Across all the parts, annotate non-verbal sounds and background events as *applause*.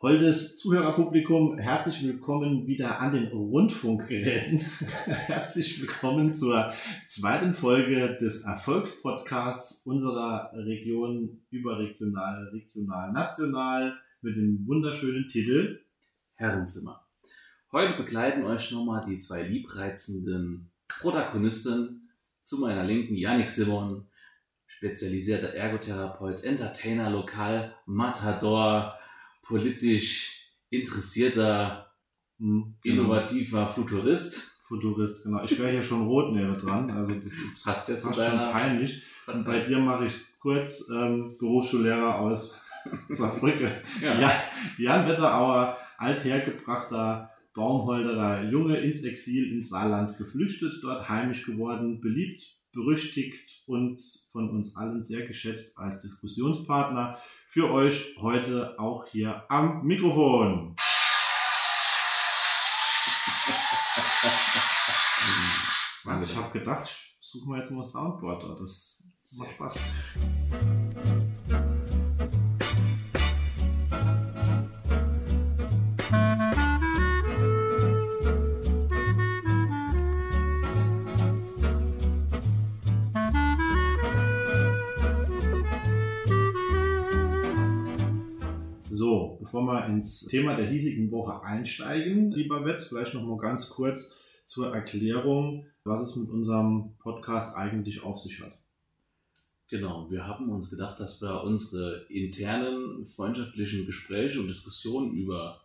Holdes Zuhörerpublikum, herzlich willkommen wieder an den Rundfunkgeräten. *laughs* herzlich willkommen zur zweiten Folge des Erfolgspodcasts unserer Region überregional, regional, national mit dem wunderschönen Titel Herrenzimmer. Heute begleiten euch nochmal die zwei liebreizenden Protagonisten zu meiner Linken, Yannick Simon, spezialisierter Ergotherapeut, Entertainer, Lokal, Matador, politisch interessierter, hm, genau. innovativer Futurist. Futurist, genau. Ich wäre hier schon rot näher dran, also das ist fast jetzt fast schon peinlich. Und bei dir mache ich kurz ähm, Berufsschullehrer aus *laughs* Saarbrücke. ja. ja. Jan Wetterauer, althergebrachter Baumholderer Junge ins Exil ins Saarland geflüchtet, dort heimisch geworden, beliebt berüchtigt und von uns allen sehr geschätzt als Diskussionspartner für euch heute auch hier am Mikrofon. *laughs* Also ich habe gedacht, ich suche mal jetzt mal Soundboard. Das macht Spaß. Bevor wir ins Thema der hiesigen Woche einsteigen, lieber Wetz, vielleicht noch mal ganz kurz zur Erklärung, was es mit unserem Podcast eigentlich auf sich hat. Genau, wir haben uns gedacht, dass wir unsere internen freundschaftlichen Gespräche und Diskussionen über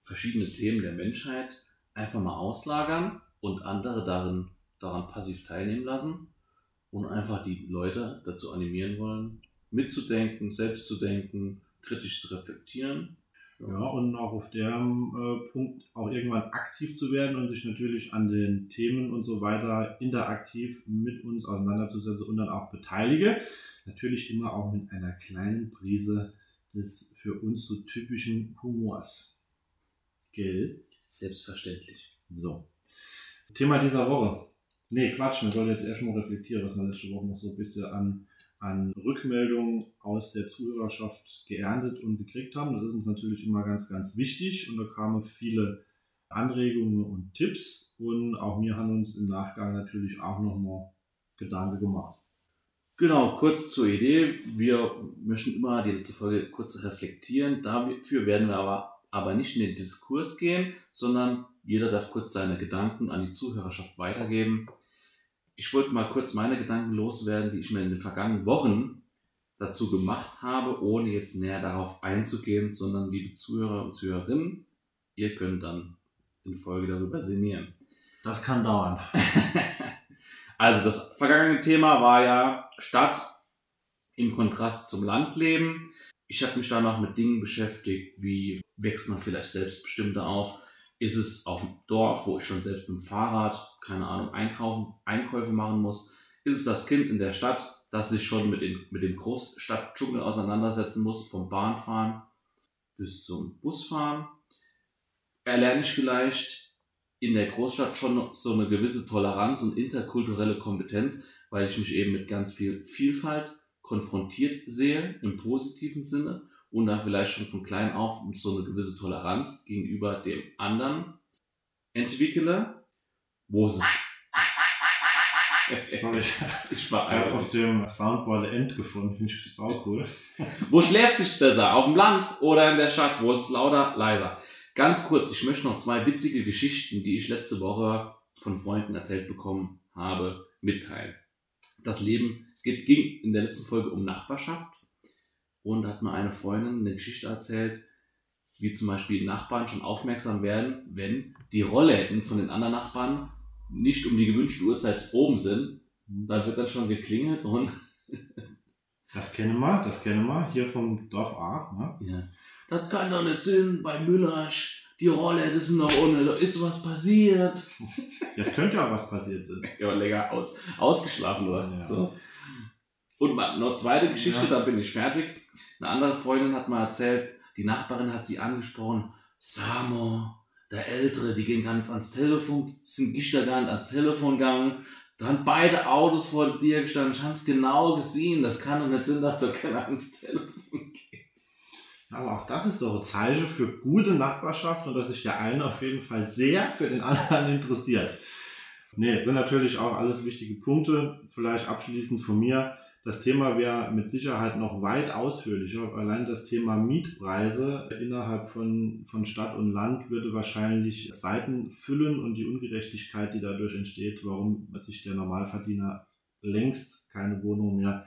verschiedene Themen der Menschheit einfach mal auslagern und andere darin, daran passiv teilnehmen lassen und einfach die Leute dazu animieren wollen, mitzudenken, selbst zu denken, kritisch zu reflektieren ja, und auch auf dem äh, Punkt auch irgendwann aktiv zu werden und sich natürlich an den Themen und so weiter interaktiv mit uns auseinanderzusetzen und dann auch beteilige. Natürlich immer auch mit einer kleinen Prise des für uns so typischen Humors. Gell? Selbstverständlich. So. Thema dieser Woche. Nee, Quatsch, wir sollen jetzt erst mal reflektieren, was wir letzte Woche noch so ein bisschen an an Rückmeldungen aus der Zuhörerschaft geerntet und gekriegt haben. Das ist uns natürlich immer ganz, ganz wichtig und da kamen viele Anregungen und Tipps und auch wir haben uns im Nachgang natürlich auch nochmal Gedanken gemacht. Genau, kurz zur Idee. Wir möchten immer die letzte Folge kurz reflektieren. Dafür werden wir aber, aber nicht in den Diskurs gehen, sondern jeder darf kurz seine Gedanken an die Zuhörerschaft weitergeben ich wollte mal kurz meine Gedanken loswerden, die ich mir in den vergangenen Wochen dazu gemacht habe, ohne jetzt näher darauf einzugehen, sondern liebe Zuhörer und Zuhörerinnen, ihr könnt dann in Folge darüber sinnieren. Das kann dauern. *laughs* also das vergangene Thema war ja Stadt im Kontrast zum Landleben. Ich habe mich danach mit Dingen beschäftigt, wie wächst man vielleicht selbstbestimmter auf, ist es auf dem Dorf, wo ich schon selbst mit dem Fahrrad, keine Ahnung, einkaufen, Einkäufe machen muss? Ist es das Kind in der Stadt, das sich schon mit, den, mit dem Großstadtdschungel auseinandersetzen muss, vom Bahnfahren bis zum Busfahren? Erlerne ich vielleicht in der Großstadt schon so eine gewisse Toleranz und interkulturelle Kompetenz, weil ich mich eben mit ganz viel Vielfalt konfrontiert sehe, im positiven Sinne und da vielleicht schon von klein auf so eine gewisse Toleranz gegenüber dem anderen entwickle, wo es Sorry, *laughs* ich war ja, auf dem Soundboard End gefunden, finde ich sau cool. *laughs* Wo schläft sich besser? Auf dem Land oder in der Stadt? Wo ist es lauter, leiser? Ganz kurz, ich möchte noch zwei witzige Geschichten, die ich letzte Woche von Freunden erzählt bekommen habe, mitteilen. Das Leben, es geht, ging in der letzten Folge um Nachbarschaft und da hat mir eine Freundin eine Geschichte erzählt, wie zum Beispiel Nachbarn schon aufmerksam werden, wenn die Rollläden von den anderen Nachbarn nicht um die gewünschte Uhrzeit oben sind. Da wird dann schon geklingelt und. *laughs* das kennen wir, das kennen wir, hier vom Dorf A. Ne? Ja. Das kann doch nicht sein, bei Müllersch, die Rollläden sind noch ohne, ist was passiert. *laughs* Das könnte ja was passiert sein. *laughs* Ja, länger aus, ausgeschlafen oder ja. so. Und noch zweite Geschichte, ja. da bin ich fertig. Eine andere Freundin hat mal erzählt, die Nachbarin hat sie angesprochen, Samo, der Ältere, die gehen ganz ans Telefon, sind gestern ans Telefon gegangen, da haben beide Autos vor dir gestanden, ich hab's genau gesehen, das kann doch nicht sein, dass du keiner ans Telefon geht. Aber auch das ist doch ein Zeichen für gute Nachbarschaft und dass sich der eine auf jeden Fall sehr für den anderen interessiert. Nee, sind natürlich auch alles wichtige Punkte. Vielleicht abschließend von mir. Das Thema wäre mit Sicherheit noch weit ausführlicher. Allein das Thema Mietpreise innerhalb von, von Stadt und Land würde wahrscheinlich Seiten füllen und die Ungerechtigkeit, die dadurch entsteht, warum sich der Normalverdiener längst keine Wohnung mehr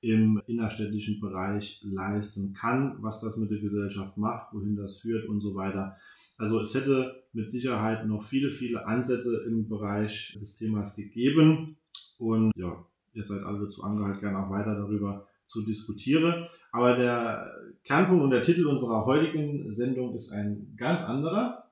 im innerstädtischen Bereich leisten kann, was das mit der Gesellschaft macht, wohin das führt und so weiter. Also es hätte mit Sicherheit noch viele, viele Ansätze im Bereich des Themas gegeben. Und ja, ihr seid alle dazu angehalten, gerne auch weiter darüber zu diskutieren. Aber der Kernpunkt und der Titel unserer heutigen Sendung ist ein ganz anderer.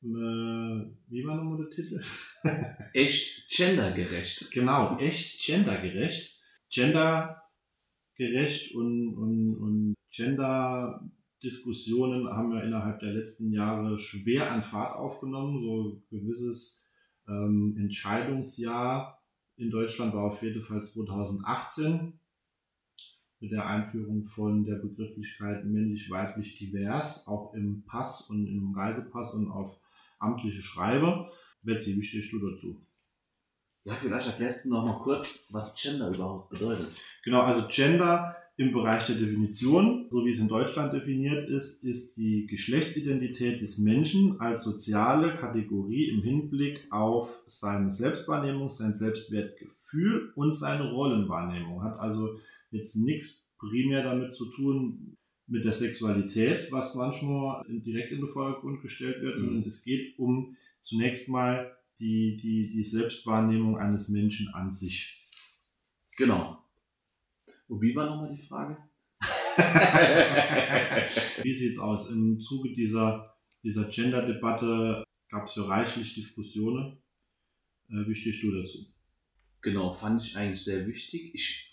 Wie war nochmal der Titel? *laughs* echt gendergerecht. Genau, echt gendergerecht. Gendergerecht und, und, und Gender-Diskussionen haben ja innerhalb der letzten Jahre schwer an Fahrt aufgenommen. So gewisses ähm, Entscheidungsjahr in Deutschland war auf jeden Fall 2018 mit der Einführung von der Begrifflichkeit männlich-weiblich divers, auch im Pass und im Reisepass und auf amtliche Schreiber. Betsy, wie stehst du dazu? Ja, vielleicht erklärst du noch mal kurz, was Gender überhaupt bedeutet. Genau, also Gender im Bereich der Definition, so wie es in Deutschland definiert ist, ist die Geschlechtsidentität des Menschen als soziale Kategorie im Hinblick auf seine Selbstwahrnehmung, sein Selbstwertgefühl und seine Rollenwahrnehmung. Hat also jetzt nichts primär damit zu tun mit der Sexualität, was manchmal direkt in den Vordergrund gestellt wird, mhm. sondern es geht um zunächst mal die, die, die Selbstwahrnehmung eines Menschen an sich. Genau. Und wie war nochmal die Frage? *laughs* wie sieht's aus? Im Zuge dieser, dieser Gender-Debatte gab es ja reichlich Diskussionen. Äh, wie stehst du dazu? Genau, fand ich eigentlich sehr wichtig. Ich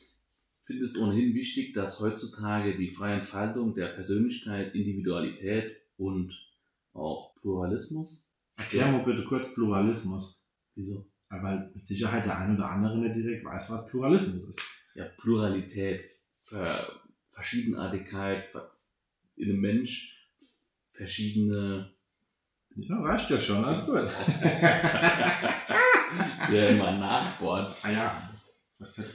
finde es ohnehin wichtig, dass heutzutage die freie Entfaltung der Persönlichkeit, Individualität und auch Pluralismus. Erklär mal bitte kurz Pluralismus. Wieso? Weil mit Sicherheit der eine oder andere nicht direkt weiß, was Pluralismus ist ja, Pluralität, Ver Verschiedenartigkeit in einem Mensch, verschiedene. Ja, reicht ja schon, alles gut. *laughs* Der immer nachbohrt. Ah ja.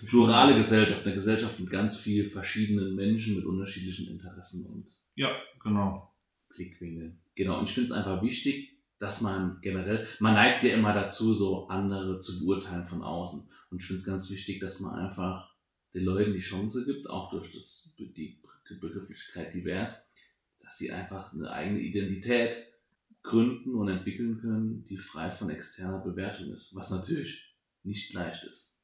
Plurale Gesellschaft, eine Gesellschaft mit ganz vielen verschiedenen Menschen mit unterschiedlichen Interessen und ja, genau. Blickwinkeln. Genau, und ich finde es einfach wichtig, dass man generell, man neigt ja immer dazu, so andere zu beurteilen von außen. Und ich finde es ganz wichtig, dass man einfach den Leuten die Chance gibt, auch durch das, die Begrifflichkeit divers, dass sie einfach eine eigene Identität gründen und entwickeln können, die frei von externer Bewertung ist, was natürlich nicht leicht ist.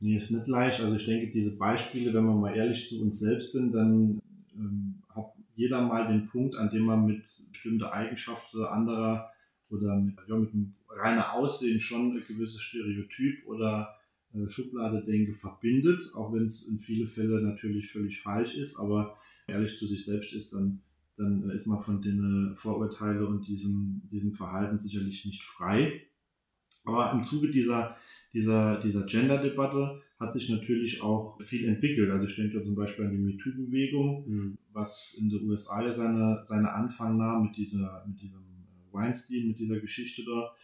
Nee, ist nicht leicht. Also ich denke, diese Beispiele, wenn wir mal ehrlich zu uns selbst sind, dann ähm, hat jeder mal den Punkt, an dem man mit bestimmten Eigenschaften anderer oder mit, ja, mit einem reinen Aussehen schon ein gewisses Stereotyp oder Schublade denke verbindet, auch wenn es in viele Fälle natürlich völlig falsch ist, aber ehrlich zu sich selbst ist, dann, dann ist man von den Vorurteilen und diesem, diesem Verhalten sicherlich nicht frei. Aber im Zuge dieser, dieser, dieser Gender-Debatte hat sich natürlich auch viel entwickelt. Also ich denke da zum Beispiel an die MeToo-Bewegung, mhm. was in den USA ja seine, seine Anfang nahm mit dieser, mit diesem Weinstein, mit dieser Geschichte da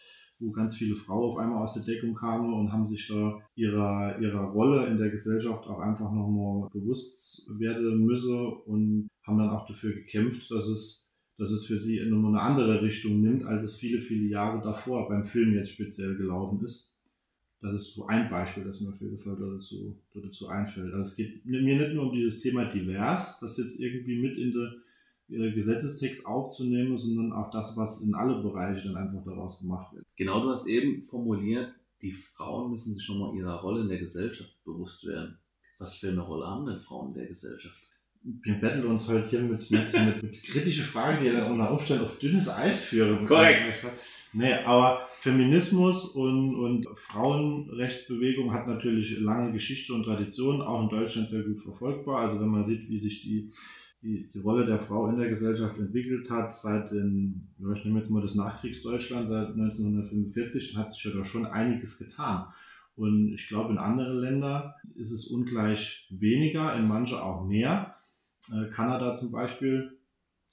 wo ganz viele Frauen auf einmal aus der Deckung kamen und haben sich da ihrer, ihrer Rolle in der Gesellschaft auch einfach nochmal bewusst werden müssen und haben dann auch dafür gekämpft, dass es, dass es für sie in eine andere Richtung nimmt, als es viele, viele Jahre davor beim Film jetzt speziell gelaufen ist. Das ist so ein Beispiel, das mir auf jeden Fall dazu, dazu einfällt. Also es geht mir nicht nur um dieses Thema divers, das jetzt irgendwie mit in der Gesetzestext aufzunehmen, sondern auch das, was in alle Bereiche dann einfach daraus gemacht wird. Genau, du hast eben formuliert, die Frauen müssen sich nochmal ihrer Rolle in der Gesellschaft bewusst werden. Was für eine Rolle haben denn Frauen in der Gesellschaft? Wir betteln uns halt hier mit, mit, mit, mit kritischen Fragen, die dann unter Umständen auf dünnes Eis führen. Korrekt. Nee, aber Feminismus und, und Frauenrechtsbewegung hat natürlich lange Geschichte und Tradition, auch in Deutschland sehr gut verfolgbar. Also wenn man sieht, wie sich die die, die Rolle der Frau in der Gesellschaft entwickelt hat seit den, ich nehme jetzt mal das Nachkriegsdeutschland, seit 1945, hat sich ja da schon einiges getan. Und ich glaube, in anderen Ländern ist es ungleich weniger, in manche auch mehr. Äh, Kanada zum Beispiel,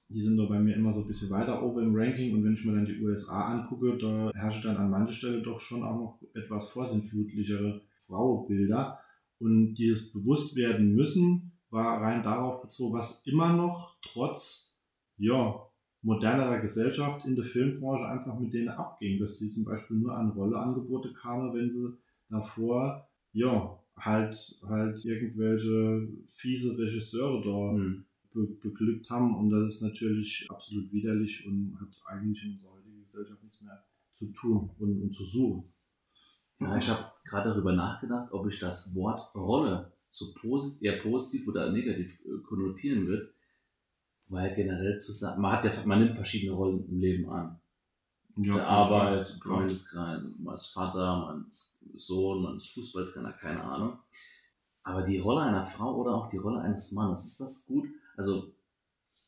die sind da bei mir immer so ein bisschen weiter oben im Ranking und wenn ich mir dann die USA angucke, da herrscht dann an mancher Stelle doch schon auch noch etwas vorsinnflutlichere Frauenbilder. Und dieses Bewusstwerden müssen war rein darauf bezogen, was immer noch trotz ja, modernerer Gesellschaft in der Filmbranche einfach mit denen abging, dass sie zum Beispiel nur an Rolleangebote kamen, wenn sie davor ja halt halt irgendwelche fiese Regisseure da mhm. be beglückt haben und das ist natürlich absolut widerlich und hat eigentlich in unserer heutigen Gesellschaft nichts mehr zu tun und, und zu suchen. Ja, ich habe gerade darüber nachgedacht, ob ich das Wort Rolle so posit eher positiv oder negativ äh, konnotieren wird, weil generell zusammen, man hat ja, man nimmt verschiedene Rollen im Leben an. Ja, der Arbeit, Freundeskreis, man ist Vater, man ist Sohn, man ist Fußballtrainer, keine Ahnung. Aber die Rolle einer Frau oder auch die Rolle eines Mannes, ist das gut? Also,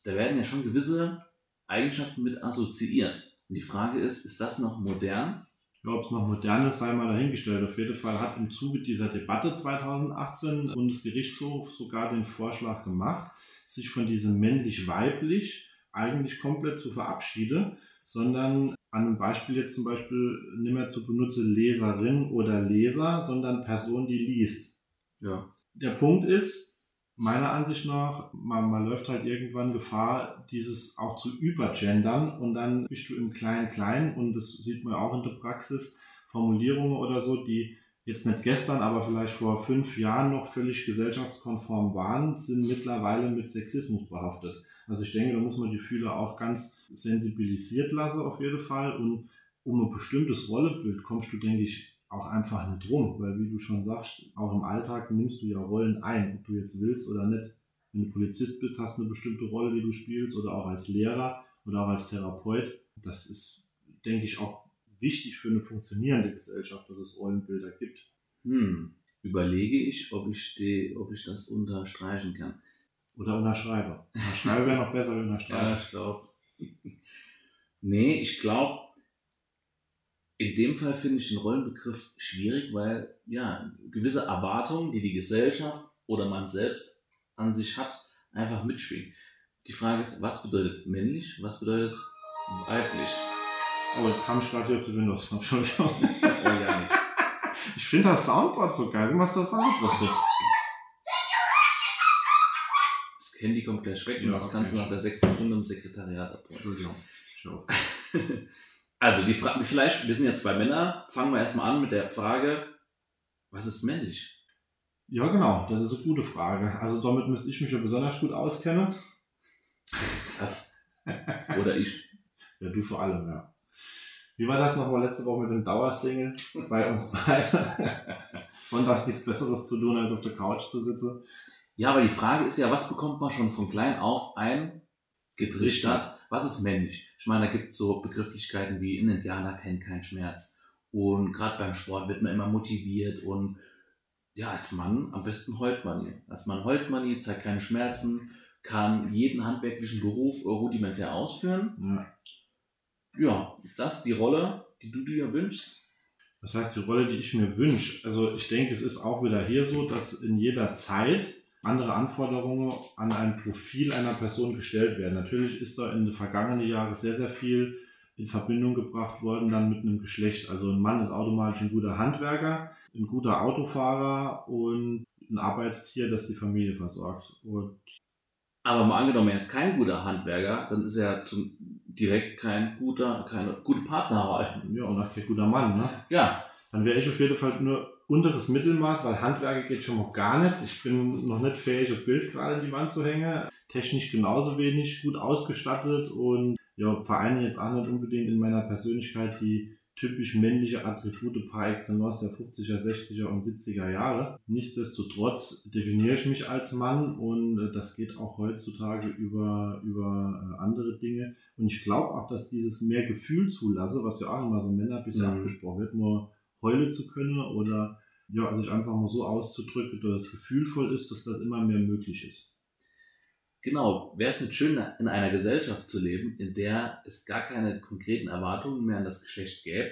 da werden ja schon gewisse Eigenschaften mit assoziiert. Und die Frage ist, ist das noch modern? Ja, ob es noch modern ist, sei mal dahingestellt. Auf jeden Fall hat im Zuge dieser Debatte 2018 der Bundesgerichtshof sogar den Vorschlag gemacht, sich von diesem männlich-weiblich eigentlich komplett zu verabschieden, sondern an einem Beispiel jetzt zum Beispiel nicht mehr zu benutzen Leserin oder Leser, sondern Person, die liest. Ja. Der Punkt ist, meiner Ansicht nach, man, man läuft halt irgendwann Gefahr, dieses auch zu übergendern und dann bist du im Klein-Klein und das sieht man auch in der Praxis, Formulierungen oder so, die jetzt nicht gestern, aber vielleicht vor fünf Jahren noch völlig gesellschaftskonform waren, sind mittlerweile mit Sexismus behaftet. Also ich denke, da muss man die Fühler auch ganz sensibilisiert lassen auf jeden Fall und um ein bestimmtes Rollebild kommst du, denke ich, auch einfach nicht rum, weil wie du schon sagst, auch im Alltag nimmst du ja Rollen ein, ob du jetzt willst oder nicht. Wenn du Polizist bist, hast du eine bestimmte Rolle, die du spielst, oder auch als Lehrer oder auch als Therapeut. Das ist, denke ich, auch wichtig für eine funktionierende Gesellschaft, dass es Rollenbilder gibt. Hm. Überlege ich, ob ich, die, ob ich das unterstreichen kann. Oder unterschreibe. Unterschreibe wäre noch besser als *laughs* unterstreichen. ja, ich glaube. *laughs* nee, ich glaube, in dem Fall finde ich den Rollenbegriff schwierig, weil ja gewisse Erwartungen, die die Gesellschaft oder man selbst an sich hat, einfach mitschwingen. Die Frage ist, was bedeutet männlich, was bedeutet weiblich? Oh, jetzt kam *laughs* ich gerade hier auf die Windows. Entschuldigung. ja nicht. Ich finde das Soundboard so geil. Wie machst du das Soundboard so? Das Handy kommt gleich weg und ja, das okay. kannst du nach der sechsten Stunde im Sekretariat abholen. Entschuldigung. *laughs* Also die Frage, vielleicht, wir sind ja zwei Männer, fangen wir erstmal an mit der Frage, was ist männlich? Ja, genau, das ist eine gute Frage. Also damit müsste ich mich ja besonders gut auskennen. Was? Oder ich? Ja, du vor allem, ja. Wie war das nochmal letzte Woche mit dem Dauersingle bei uns beiden? *laughs* Sonntags nichts Besseres zu tun, als auf der Couch zu sitzen. Ja, aber die Frage ist ja, was bekommt man schon von klein auf ein getrichtert? Was ist männlich? Ich meine, da gibt es so Begrifflichkeiten wie ein Indianer kennt keinen Schmerz. Und gerade beim Sport wird man immer motiviert und ja, als Mann am besten heult man nie. Als Mann heult man nie, zeigt keine Schmerzen, kann jeden handwerklichen Beruf rudimentär ausführen. Ja. ja, ist das die Rolle, die du dir wünschst? Was heißt die Rolle, die ich mir wünsche? Also ich denke, es ist auch wieder hier so, dass in jeder Zeit andere Anforderungen an ein Profil einer Person gestellt werden. Natürlich ist da in den vergangenen Jahren sehr, sehr viel in Verbindung gebracht worden dann mit einem Geschlecht. Also ein Mann ist automatisch ein guter Handwerker, ein guter Autofahrer und ein Arbeitstier, das die Familie versorgt. Und aber mal angenommen, er ist kein guter Handwerker, dann ist er zum, direkt kein guter, keine gute Partner. Ja, und auch kein guter Mann, ne? Ja. Dann wäre ich auf jeden Fall nur unteres Mittelmaß, weil Handwerker geht schon mal gar nicht. Ich bin noch nicht fähig, ein Bild gerade in die Wand zu hängen. Technisch genauso wenig, gut ausgestattet und ja, vereine jetzt auch nicht unbedingt in meiner Persönlichkeit die typisch männliche Attribute par excellence der 50er, 60er und 70er Jahre. Nichtsdestotrotz definiere ich mich als Mann und äh, das geht auch heutzutage über, über äh, andere Dinge. Und ich glaube auch, dass dieses mehr Gefühl zulasse, was ja auch immer so Männer bisher mhm. angesprochen wird, nur heulen zu können oder ja, sich einfach mal so auszudrücken, dass es gefühlvoll ist, dass das immer mehr möglich ist. Genau, wäre es nicht schön, in einer Gesellschaft zu leben, in der es gar keine konkreten Erwartungen mehr an das Geschlecht gäbe?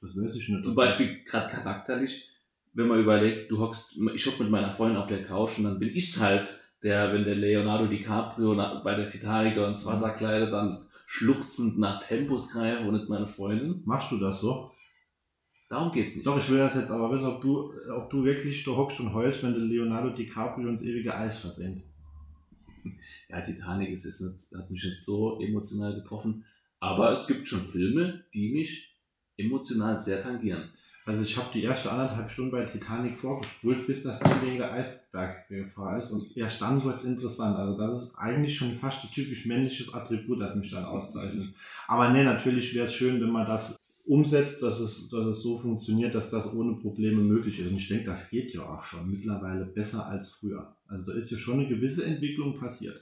Das weiß ich nicht. Zum Beispiel gerade charakterlich, wenn man überlegt, du hockst, ich hock mit meiner Freundin auf der Couch und dann bin ich's halt, der, wenn der Leonardo DiCaprio bei der Titanic da ins Wasser kleidet, dann schluchzend nach Tempos greife und nicht meine Freundin. Machst du das so? Darum geht's nicht. Doch, ich will das jetzt aber wissen, ob du, ob du wirklich da hockst und heulst, wenn der Leonardo DiCaprio ins ewige Eis versenkt. *laughs* Ja, Titanic ist, ist nicht, hat mich nicht so emotional getroffen. Aber es gibt schon Filme, die mich emotional sehr tangieren. Also ich habe die erste anderthalb Stunden bei Titanic vorgespult, bis das der Eisberg gefahren ist. Und erst dann wird es interessant. Also das ist eigentlich schon fast ein typisch männliches Attribut, das mich dann auszeichnet. Aber nee, natürlich wäre es schön, wenn man das umsetzt, dass es, dass es so funktioniert, dass das ohne Probleme möglich ist. Und ich denke, das geht ja auch schon mittlerweile besser als früher. Also da ist ja schon eine gewisse Entwicklung passiert.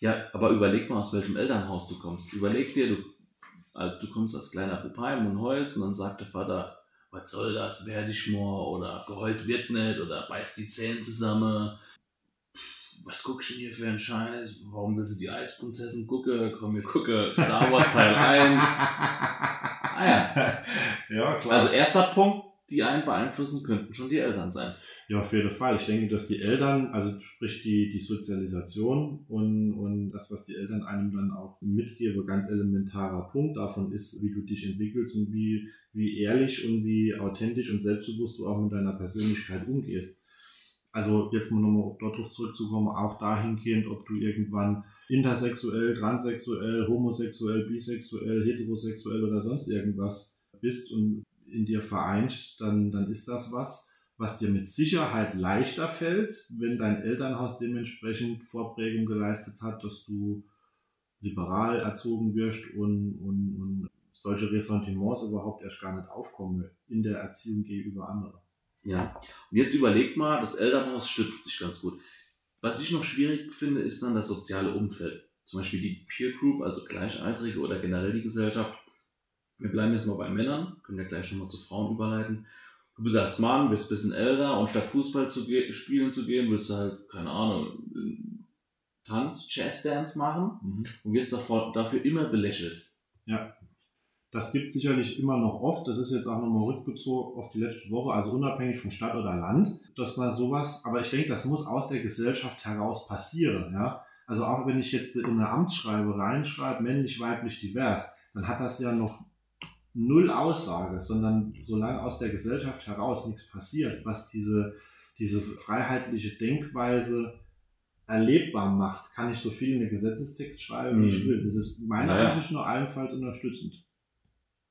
Ja, aber überleg mal, aus welchem Elternhaus du kommst. Überleg dir, du, also du kommst als kleiner Bub heim und heulst und dann sagt der Vater, was soll das, werde ich mal, oder geheult wird nicht, oder beißt die Zähne zusammen. Was guckst du denn hier für einen Scheiß? Warum willst du die Eisprinzessin gucken? Komm, wir gucken Star Wars Teil *laughs* 1. ah ja. Ja, klar. Also erster Punkt, die einen beeinflussen könnten schon die Eltern sein. Ja, auf jeden Fall. Ich denke, dass die Eltern, also sprich die, die Sozialisation und, und das, was die Eltern einem dann auch mitgeben, ganz elementarer Punkt davon ist, wie du dich entwickelst und wie, wie ehrlich und wie authentisch und selbstbewusst du auch mit deiner Persönlichkeit umgehst. Also jetzt mal nochmal darauf zurückzukommen, auch dahingehend, ob du irgendwann intersexuell, transsexuell, homosexuell, bisexuell, heterosexuell oder sonst irgendwas bist und in dir vereint, dann, dann ist das was, was dir mit Sicherheit leichter fällt, wenn dein Elternhaus dementsprechend Vorprägung geleistet hat, dass du liberal erzogen wirst und, und, und solche Ressentiments überhaupt erst gar nicht aufkommen in der Erziehung gegenüber anderen. Ja, und jetzt überleg mal, das Elternhaus stützt dich ganz gut. Was ich noch schwierig finde, ist dann das soziale Umfeld. Zum Beispiel die Peer Group, also Gleichaltrige oder generell die Gesellschaft. Wir bleiben jetzt mal bei Männern, können ja gleich nochmal zu Frauen überleiten du bist als Mann, bist ein bisschen älter und statt Fußball zu spielen zu gehen, willst du halt, keine Ahnung, Tanz, Jazz-Dance machen mhm. und wirst davor, dafür immer belächelt. Ja. Das gibt sicherlich immer noch oft. Das ist jetzt auch nochmal rückbezogen auf die letzte Woche, also unabhängig von Stadt oder Land, dass man sowas, aber ich denke, das muss aus der Gesellschaft heraus passieren, ja. Also auch wenn ich jetzt in eine Amtsschreibe reinschreibe, männlich, weiblich, divers, dann hat das ja noch null Aussage, sondern solange aus der Gesellschaft heraus nichts passiert, was diese, diese freiheitliche Denkweise erlebbar macht, kann ich so viel in den Gesetzestext schreiben, wie ich mhm. will. Das ist meiner naja. Ansicht nur allenfalls unterstützend.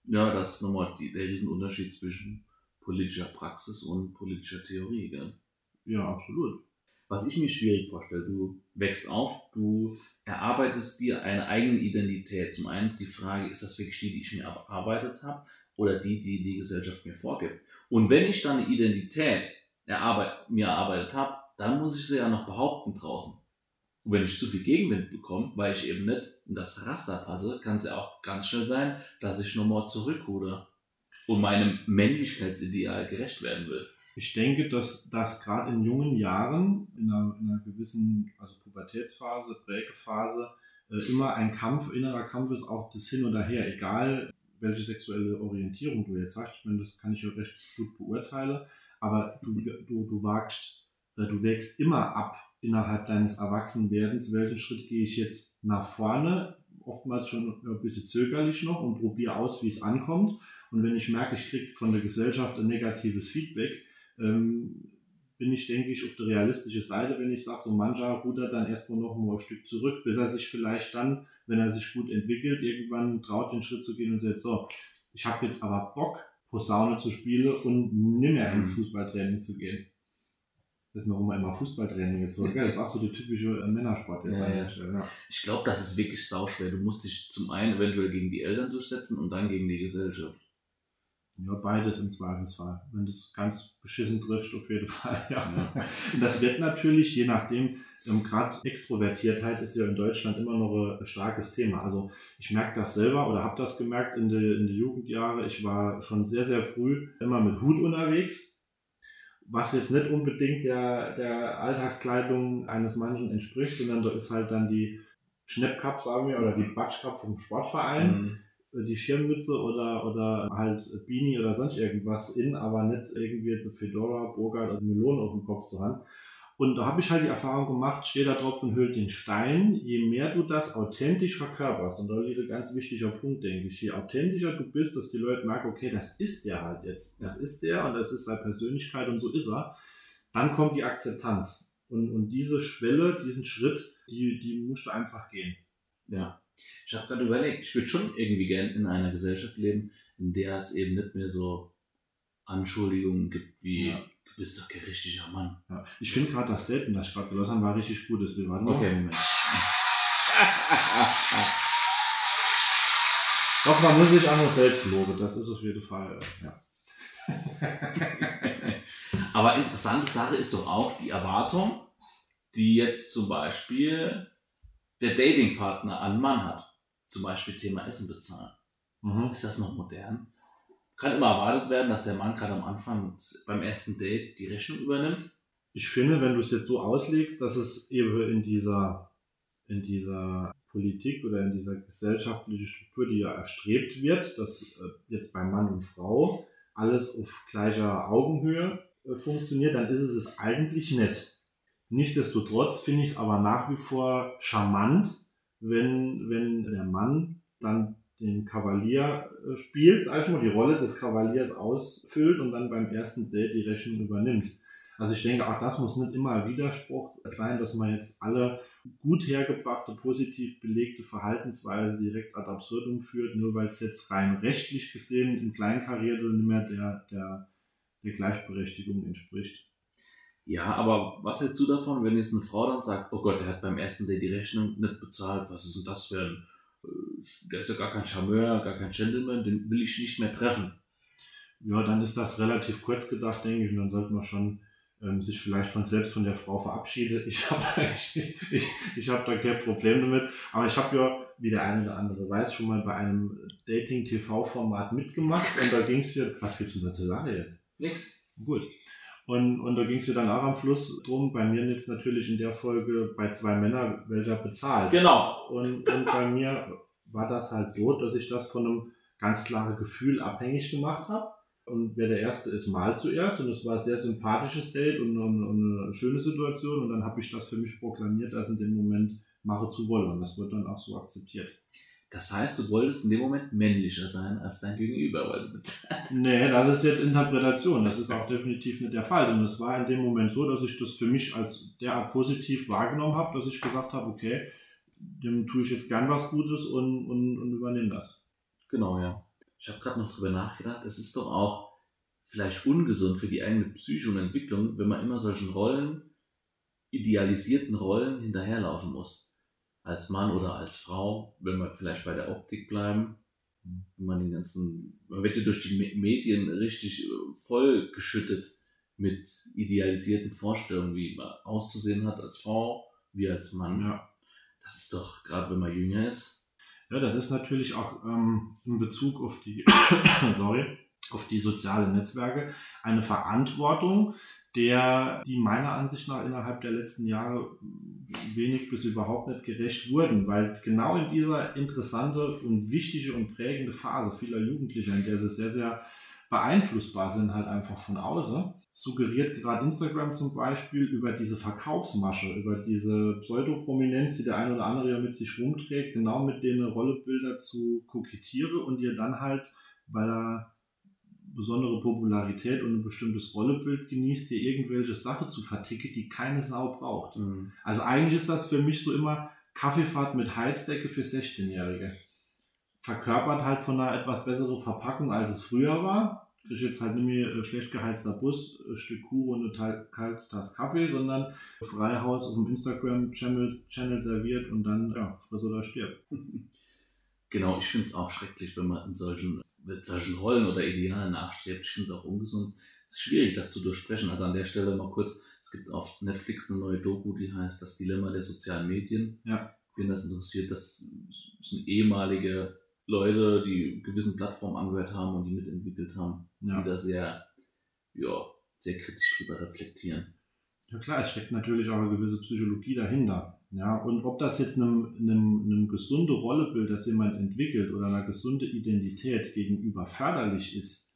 Ja, das ist nochmal die, der Riesenunterschied zwischen politischer Praxis und politischer Theorie, gell? Ja, absolut. Was ich mir schwierig vorstelle, du wächst auf, du erarbeitest dir eine eigene Identität. Zum einen ist die Frage, ist das wirklich die, die ich mir erarbeitet habe oder die, die die Gesellschaft mir vorgibt? Und wenn ich dann eine Identität erarbeit, mir erarbeitet habe, dann muss ich sie ja noch behaupten draußen. Und wenn ich zu viel Gegenwind bekomme, weil ich eben nicht in das Raster passe, kann es ja auch ganz schnell sein, dass ich nochmal zurückruder und meinem Männlichkeitsideal gerecht werden will. Ich denke, dass das gerade in jungen Jahren, in einer, in einer gewissen also Pubertätsphase, Prägephase, äh, immer ein Kampf, innerer Kampf ist, auch das Hin und Her, egal welche sexuelle Orientierung du jetzt hast. Ich meine, das kann ich ja recht gut beurteilen, aber du, du, du wagst, äh, du wägst immer ab innerhalb deines Erwachsenwerdens, welchen Schritt gehe ich jetzt nach vorne, oftmals schon ein bisschen zögerlich noch und probiere aus, wie es ankommt. Und wenn ich merke, ich kriege von der Gesellschaft ein negatives Feedback, ähm, bin ich, denke ich, auf der realistischen Seite, wenn ich sage, so mancher rudert dann erstmal noch ein Stück zurück, bis er sich vielleicht dann, wenn er sich gut entwickelt, irgendwann traut, den Schritt zu gehen und sagt, so, ich habe jetzt aber Bock, Posaune zu spielen und nimmer ins mhm. Fußballtraining zu gehen. Das ist noch immer Fußballtraining jetzt so, gell? Das ist auch so der typische äh, Männersport jetzt ja, ja. ja. Ich glaube, das ist wirklich sauschwer. Du musst dich zum einen eventuell gegen die Eltern durchsetzen und dann gegen die Gesellschaft. Ja, beides im Zweifelsfall. Wenn das ganz beschissen trifft, auf jeden Fall, ja. ja. *laughs* Das wird natürlich, je nachdem, ähm, gerade Extrovertiertheit ist ja in Deutschland immer noch ein starkes Thema. Also ich merke das selber oder habe das gemerkt in den in die Jugendjahre. Ich war schon sehr, sehr früh immer mit Hut unterwegs, was jetzt nicht unbedingt der, der Alltagskleidung eines manchen entspricht, sondern da ist halt dann die Schnappcup, sagen wir, oder die Batschcup vom Sportverein. Mhm die Schirmmütze oder, oder halt Beanie oder sonst irgendwas in, aber nicht irgendwie jetzt Fedora, Burger oder Melone auf dem Kopf zu haben. Und da habe ich halt die Erfahrung gemacht, steht da drauf und hüllt den Stein, je mehr du das authentisch verkörperst, und da liegt ein ganz wichtiger Punkt, denke ich, je authentischer du bist, dass die Leute merken, okay, das ist der halt jetzt, das ist der und das ist seine Persönlichkeit und so ist er, dann kommt die Akzeptanz. Und, und diese Schwelle, diesen Schritt, die, die musst du einfach gehen. Ja. Ich habe gerade überlegt, ich würde schon irgendwie gern in einer Gesellschaft leben, in der es eben nicht mehr so Anschuldigungen gibt wie ja bist doch kein richtiger Mann. Ja. Ich finde gerade das Statement, das ich gerade gelassen habe, war richtig gut. Deswegen warte Okay, Moment. Doch, man muss sich an uns selbst loben. Das ist auf jeden Fall, äh, ja. *laughs* Aber interessante Sache ist doch auch die Erwartung, die jetzt zum Beispiel der Datingpartner an Mann hat. Zum Beispiel Thema Essen bezahlen. Mhm. Ist das noch modern? Kann immer erwartet werden, dass der Mann gerade am Anfang beim ersten Date die Rechnung übernimmt. Ich finde, wenn du es jetzt so auslegst, dass es eben in dieser, in dieser Politik oder in dieser gesellschaftlichen Struktur, die ja erstrebt wird, dass äh, jetzt bei Mann und Frau alles auf gleicher Augenhöhe äh, funktioniert, dann ist es es eigentlich nett. Nichtsdestotrotz finde ich es aber nach wie vor charmant, wenn, wenn der Mann dann den Kavalier äh, spielt, einfach mal die Rolle des Kavaliers ausfüllt und dann beim ersten Date die Rechnung übernimmt. Also ich denke, auch das muss nicht immer Widerspruch sein, dass man jetzt alle gut hergebrachte, positiv belegte Verhaltensweise direkt ad absurdum führt, nur weil es jetzt rein rechtlich gesehen im Kleinkarierte nicht mehr der, der, der Gleichberechtigung entspricht. Ja, aber was hältst du davon, wenn jetzt eine Frau dann sagt, oh Gott, der hat beim ersten Date die Rechnung nicht bezahlt, was ist denn das für ein der ist ja gar kein Charmeur, gar kein Gentleman, den will ich nicht mehr treffen. Ja, dann ist das relativ kurz gedacht, denke ich, und dann sollte man schon ähm, sich vielleicht von selbst von der Frau verabschieden. Ich habe ich, ich, ich hab da kein Problem damit, aber ich habe ja, wie der eine oder andere weiß, schon mal bei einem Dating-TV-Format mitgemacht und da ging es ja, was gibt's denn da zu lachen jetzt? Nix. Gut. Und, und da ging es ja dann auch am Schluss drum, bei mir jetzt natürlich in der Folge bei zwei Männern, welcher bezahlt. Genau. Und, und bei mir war das halt so, dass ich das von einem ganz klaren Gefühl abhängig gemacht habe. Und wer der Erste ist, mal zuerst. Und es war ein sehr sympathisches Date und, und, und eine schöne Situation. Und dann habe ich das für mich proklamiert, dass in dem Moment mache zu wollen. Und das wird dann auch so akzeptiert. Das heißt, du wolltest in dem Moment männlicher sein als dein Gegenüber, weil du bezahlt Nee, das ist jetzt Interpretation. Das ist auch definitiv nicht der Fall. Und es war in dem Moment so, dass ich das für mich als derart positiv wahrgenommen habe, dass ich gesagt habe, okay, dem tue ich jetzt gern was Gutes und, und, und übernehme das. Genau, ja. Ich habe gerade noch drüber nachgedacht. Es ist doch auch vielleicht ungesund für die eigene Psyche und Entwicklung, wenn man immer solchen Rollen, idealisierten Rollen hinterherlaufen muss als Mann oder als Frau, wenn wir vielleicht bei der Optik bleiben, wenn man den ganzen, man wird ja durch die Medien richtig äh, voll geschüttet mit idealisierten Vorstellungen, wie man auszusehen hat als Frau, wie als Mann. Ja. Das ist doch, gerade wenn man jünger ist. Ja, das ist natürlich auch ähm, in Bezug auf die, *coughs* sorry, auf die sozialen Netzwerke eine Verantwortung, der, die meiner Ansicht nach innerhalb der letzten Jahre wenig bis überhaupt nicht gerecht wurden, weil genau in dieser interessante und wichtige und prägende Phase vieler Jugendlicher, in der sie sehr, sehr beeinflussbar sind, halt einfach von außen, suggeriert gerade Instagram zum Beispiel über diese Verkaufsmasche, über diese Pseudoprominenz, die der eine oder andere ja mit sich rumträgt, genau mit denen Rollebilder zu kokettiere und ihr dann halt, weil er besondere Popularität und ein bestimmtes Rollebild genießt, dir irgendwelche Sache zu verticken, die keine Sau braucht. Mhm. Also eigentlich ist das für mich so immer Kaffeefahrt mit Heizdecke für 16-Jährige. Verkörpert halt von einer etwas besseren Verpackung, als es früher war. Krieg jetzt halt nicht mehr äh, schlecht geheizter Bus, ein Stück Kuh und eine kalte Tasse Kaffee, sondern Freihaus auf dem Instagram-Channel Channel serviert und dann, ja, friss oder stirb. *laughs* Genau, ich finde es auch schrecklich, wenn man in solchen mit solchen Rollen oder Idealen nachstrebt. Ich finde es auch ungesund. Es ist schwierig, das zu durchsprechen. Also an der Stelle mal kurz, es gibt auf Netflix eine neue Doku, die heißt Das Dilemma der sozialen Medien. Ja. Wen das interessiert, das sind ehemalige Leute, die gewissen Plattformen angehört haben und die mitentwickelt haben, ja. die da sehr, ja, sehr kritisch drüber reflektieren. Ja klar, es steckt natürlich auch eine gewisse Psychologie dahinter. Ja, und ob das jetzt einem, einem, einem gesunde Rollebild, das jemand entwickelt oder einer gesunde Identität gegenüber förderlich ist,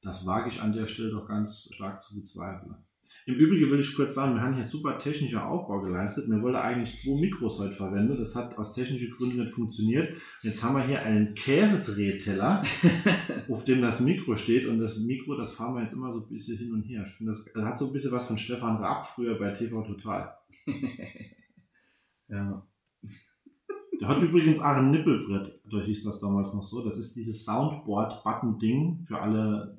das wage ich an der Stelle doch ganz stark zu bezweifeln. Im Übrigen will ich kurz sagen, wir haben hier super technischer Aufbau geleistet. Wir wollten eigentlich zwei Mikros heute verwenden. Das hat aus technischen Gründen nicht funktioniert. Jetzt haben wir hier einen Käsedrehteller, *laughs* auf dem das Mikro steht. Und das Mikro, das fahren wir jetzt immer so ein bisschen hin und her. Ich finde, das, das hat so ein bisschen was von Stefan Raab früher bei TV Total. *laughs* ja. Der hat übrigens auch ein Nippelbrett, da hieß das damals noch so. Das ist dieses Soundboard-Button-Ding für alle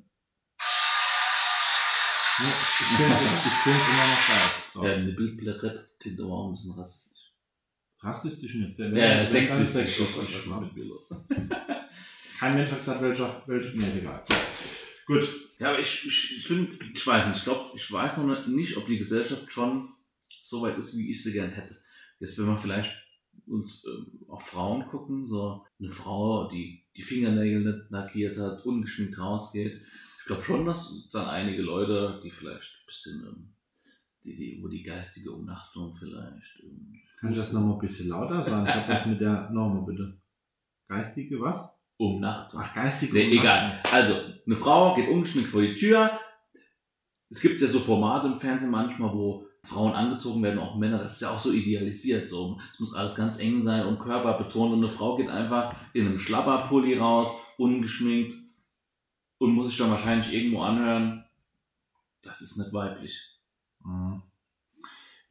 ich finde es immer noch geil. So. Ja, eine Bildblätter klingt aber auch ein bisschen rassistisch. Rassistisch nicht sehr. Ja, sexistisch. Was ist mit mir los? Kein Mensch hat gesagt, welcher, welcher, nee, egal. So. Gut. Ja, aber ich, ich, ich finde, ich weiß nicht, ich glaube, ich weiß noch nicht, ob die Gesellschaft schon so weit ist, wie ich sie gern hätte. Jetzt, wenn wir vielleicht uns äh, auf Frauen gucken, so eine Frau, die die Fingernägel nicht lackiert hat, ungeschminkt rausgeht, glaube schon, dass dann einige Leute, die vielleicht ein bisschen, ähm, die, die, wo die geistige Umnachtung vielleicht. Kann ich das nochmal ein bisschen lauter sagen? Ich habe das mit der *laughs* Norma bitte. Geistige was? Umnachtung. Ach, geistige nee, Umnachtung. Egal. Also, eine Frau geht ungeschminkt vor die Tür. Es gibt ja so Formate im Fernsehen manchmal, wo Frauen angezogen werden, auch Männer, das ist ja auch so idealisiert. So, es muss alles ganz eng sein und Körper betont und eine Frau geht einfach in einem Schlapperpulli raus, ungeschminkt, und muss sich dann wahrscheinlich irgendwo anhören, das ist nicht weiblich. Mhm.